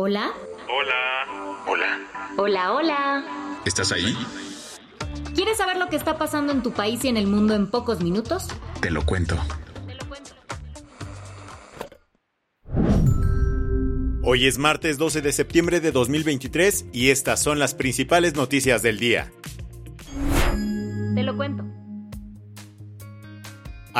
Hola. Hola. Hola. Hola, hola. ¿Estás ahí? ¿Quieres saber lo que está pasando en tu país y en el mundo en pocos minutos? Te lo cuento. Hoy es martes 12 de septiembre de 2023 y estas son las principales noticias del día. Te lo cuento.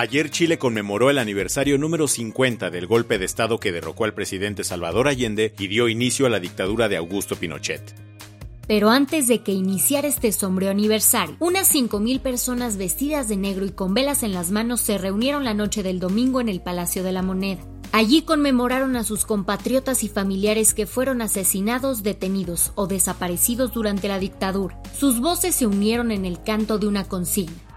Ayer Chile conmemoró el aniversario número 50 del golpe de Estado que derrocó al presidente Salvador Allende y dio inicio a la dictadura de Augusto Pinochet. Pero antes de que iniciara este sombrío aniversario, unas 5.000 personas vestidas de negro y con velas en las manos se reunieron la noche del domingo en el Palacio de la Moneda. Allí conmemoraron a sus compatriotas y familiares que fueron asesinados, detenidos o desaparecidos durante la dictadura. Sus voces se unieron en el canto de una consigna.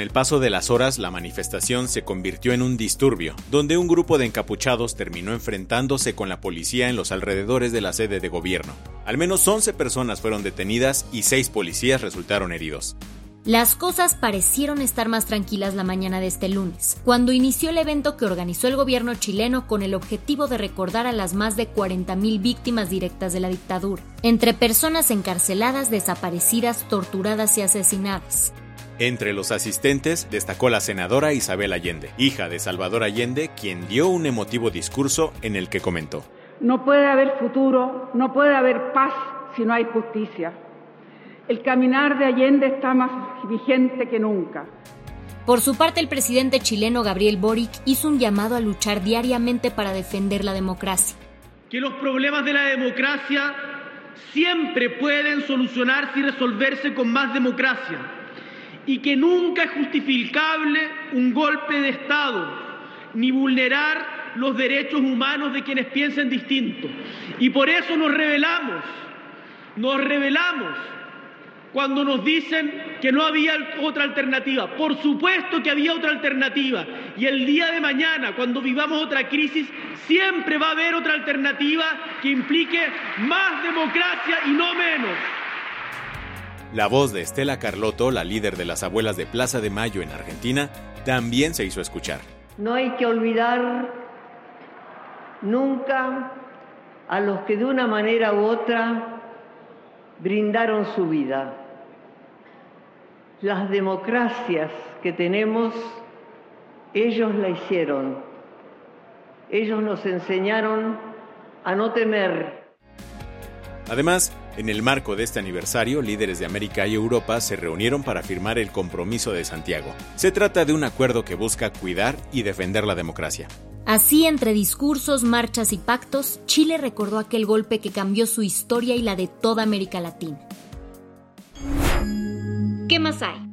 Con el paso de las horas, la manifestación se convirtió en un disturbio, donde un grupo de encapuchados terminó enfrentándose con la policía en los alrededores de la sede de gobierno. Al menos 11 personas fueron detenidas y 6 policías resultaron heridos. Las cosas parecieron estar más tranquilas la mañana de este lunes, cuando inició el evento que organizó el gobierno chileno con el objetivo de recordar a las más de 40.000 víctimas directas de la dictadura, entre personas encarceladas, desaparecidas, torturadas y asesinadas. Entre los asistentes destacó la senadora Isabel Allende, hija de Salvador Allende, quien dio un emotivo discurso en el que comentó. No puede haber futuro, no puede haber paz si no hay justicia. El caminar de Allende está más vigente que nunca. Por su parte, el presidente chileno Gabriel Boric hizo un llamado a luchar diariamente para defender la democracia. Que los problemas de la democracia siempre pueden solucionarse y resolverse con más democracia y que nunca es justificable un golpe de Estado ni vulnerar los derechos humanos de quienes piensen distinto. Y por eso nos rebelamos, nos rebelamos cuando nos dicen que no había otra alternativa. Por supuesto que había otra alternativa. Y el día de mañana, cuando vivamos otra crisis, siempre va a haber otra alternativa que implique más democracia y no menos. La voz de Estela Carlotto, la líder de las abuelas de Plaza de Mayo en Argentina, también se hizo escuchar. No hay que olvidar nunca a los que de una manera u otra brindaron su vida. Las democracias que tenemos, ellos la hicieron. Ellos nos enseñaron a no temer. Además, en el marco de este aniversario, líderes de América y Europa se reunieron para firmar el compromiso de Santiago. Se trata de un acuerdo que busca cuidar y defender la democracia. Así, entre discursos, marchas y pactos, Chile recordó aquel golpe que cambió su historia y la de toda América Latina. ¿Qué más hay?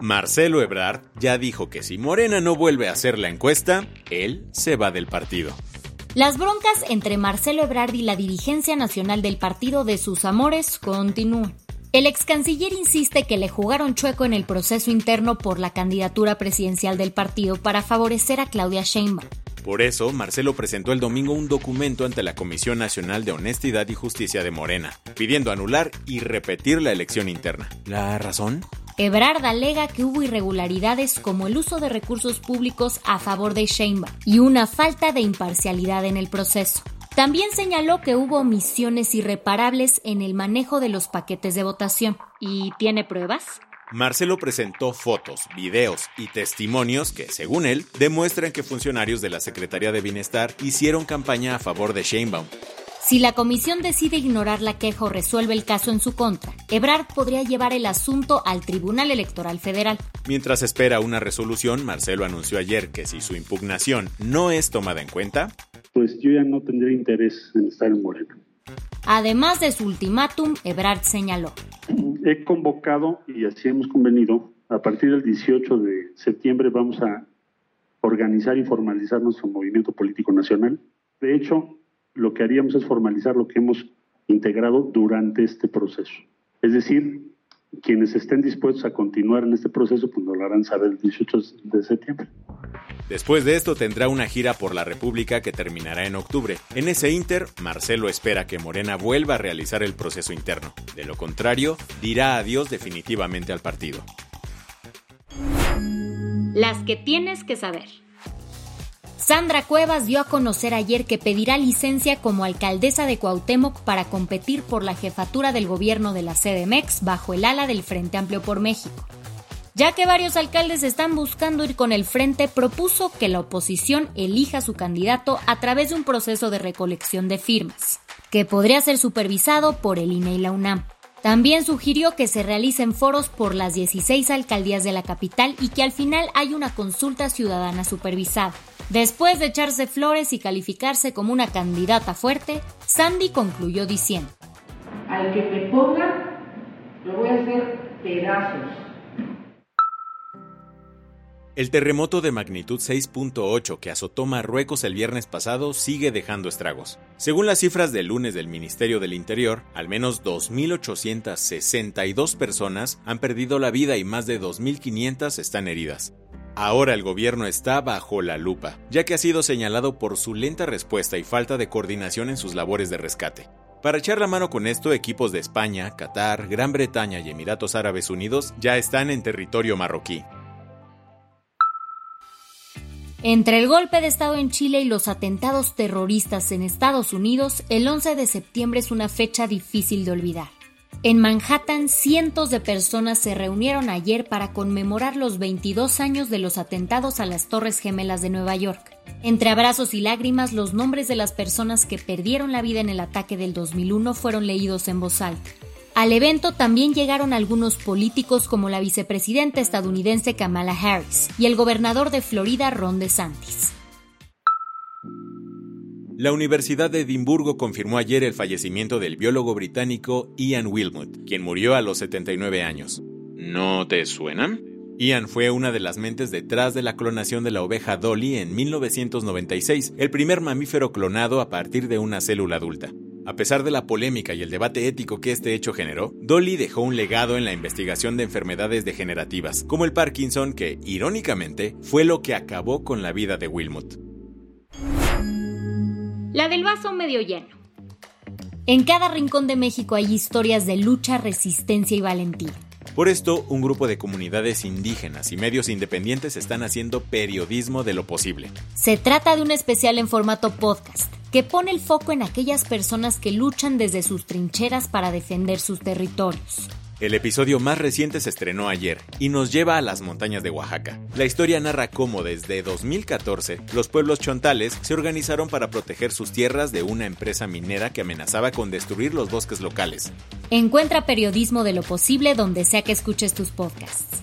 Marcelo Ebrard ya dijo que si Morena no vuelve a hacer la encuesta, él se va del partido. Las broncas entre Marcelo Ebrard y la dirigencia nacional del partido de sus amores continúan. El ex canciller insiste que le jugaron chueco en el proceso interno por la candidatura presidencial del partido para favorecer a Claudia Sheinbaum. Por eso, Marcelo presentó el domingo un documento ante la Comisión Nacional de Honestidad y Justicia de Morena, pidiendo anular y repetir la elección interna. ¿La razón? Ebrard alega que hubo irregularidades como el uso de recursos públicos a favor de Sheinbaum y una falta de imparcialidad en el proceso. También señaló que hubo omisiones irreparables en el manejo de los paquetes de votación. ¿Y tiene pruebas? Marcelo presentó fotos, videos y testimonios que, según él, demuestran que funcionarios de la Secretaría de Bienestar hicieron campaña a favor de Sheinbaum. Si la comisión decide ignorar la queja o resuelve el caso en su contra, Ebrard podría llevar el asunto al Tribunal Electoral Federal. Mientras espera una resolución, Marcelo anunció ayer que si su impugnación no es tomada en cuenta, pues yo ya no tendría interés en estar en Morena. Además de su ultimátum, Ebrard señaló. he convocado y así hemos convenido, a partir del 18 de septiembre vamos a organizar y formalizar nuestro movimiento político nacional. De hecho, lo que haríamos es formalizar lo que hemos integrado durante este proceso. Es decir, quienes estén dispuestos a continuar en este proceso, pues nos lo harán saber el 18 de septiembre. Después de esto tendrá una gira por la República que terminará en octubre. En ese inter, Marcelo espera que Morena vuelva a realizar el proceso interno. De lo contrario, dirá adiós definitivamente al partido. Las que tienes que saber. Sandra Cuevas dio a conocer ayer que pedirá licencia como alcaldesa de Cuauhtémoc para competir por la jefatura del gobierno de la CDMX bajo el ala del Frente Amplio por México. Ya que varios alcaldes están buscando ir con el frente, propuso que la oposición elija su candidato a través de un proceso de recolección de firmas, que podría ser supervisado por el INE y la UNAM. También sugirió que se realicen foros por las 16 alcaldías de la capital y que al final hay una consulta ciudadana supervisada. Después de echarse flores y calificarse como una candidata fuerte, Sandy concluyó diciendo, Al que me ponga, lo voy a hacer pedazos. El terremoto de magnitud 6.8 que azotó Marruecos el viernes pasado sigue dejando estragos. Según las cifras del lunes del Ministerio del Interior, al menos 2.862 personas han perdido la vida y más de 2.500 están heridas. Ahora el gobierno está bajo la lupa, ya que ha sido señalado por su lenta respuesta y falta de coordinación en sus labores de rescate. Para echar la mano con esto, equipos de España, Qatar, Gran Bretaña y Emiratos Árabes Unidos ya están en territorio marroquí. Entre el golpe de Estado en Chile y los atentados terroristas en Estados Unidos, el 11 de septiembre es una fecha difícil de olvidar. En Manhattan, cientos de personas se reunieron ayer para conmemorar los 22 años de los atentados a las Torres Gemelas de Nueva York. Entre abrazos y lágrimas, los nombres de las personas que perdieron la vida en el ataque del 2001 fueron leídos en voz alta. Al evento también llegaron algunos políticos como la vicepresidenta estadounidense Kamala Harris y el gobernador de Florida Ron DeSantis. La Universidad de Edimburgo confirmó ayer el fallecimiento del biólogo británico Ian Wilmot, quien murió a los 79 años. ¿No te suenan? Ian fue una de las mentes detrás de la clonación de la oveja Dolly en 1996, el primer mamífero clonado a partir de una célula adulta. A pesar de la polémica y el debate ético que este hecho generó, Dolly dejó un legado en la investigación de enfermedades degenerativas, como el Parkinson, que, irónicamente, fue lo que acabó con la vida de Wilmot. La del vaso medio lleno. En cada rincón de México hay historias de lucha, resistencia y valentía. Por esto, un grupo de comunidades indígenas y medios independientes están haciendo periodismo de lo posible. Se trata de un especial en formato podcast que pone el foco en aquellas personas que luchan desde sus trincheras para defender sus territorios. El episodio más reciente se estrenó ayer y nos lleva a las montañas de Oaxaca. La historia narra cómo desde 2014 los pueblos chontales se organizaron para proteger sus tierras de una empresa minera que amenazaba con destruir los bosques locales. Encuentra periodismo de lo posible donde sea que escuches tus podcasts.